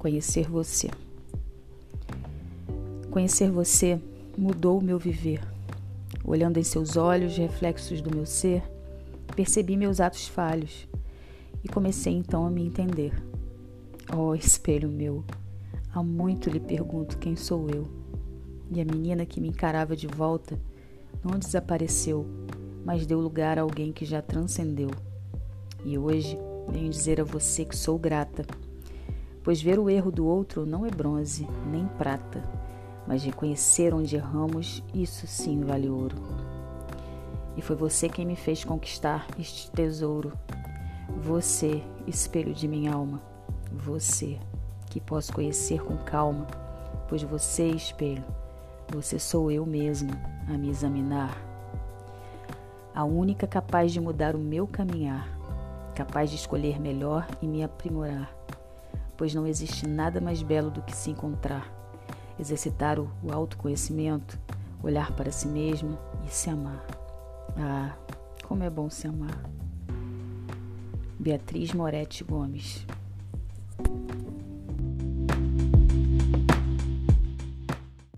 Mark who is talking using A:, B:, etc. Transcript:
A: Conhecer você. Conhecer você mudou o meu viver. Olhando em seus olhos, reflexos do meu ser, percebi meus atos falhos e comecei então a me entender. Oh, espelho meu, há muito lhe pergunto quem sou eu. E a menina que me encarava de volta não desapareceu, mas deu lugar a alguém que já transcendeu. E hoje venho dizer a você que sou grata pois ver o erro do outro não é bronze nem prata, mas reconhecer onde erramos, isso sim vale ouro. E foi você quem me fez conquistar este tesouro. Você, espelho de minha alma. Você, que posso conhecer com calma, pois você, espelho, você sou eu mesmo a me examinar. A única capaz de mudar o meu caminhar, capaz de escolher melhor e me aprimorar pois não existe nada mais belo do que se encontrar, exercitar o, autoconhecimento, olhar para si mesmo e se amar. Ah, como é bom se amar. Beatriz Moretti Gomes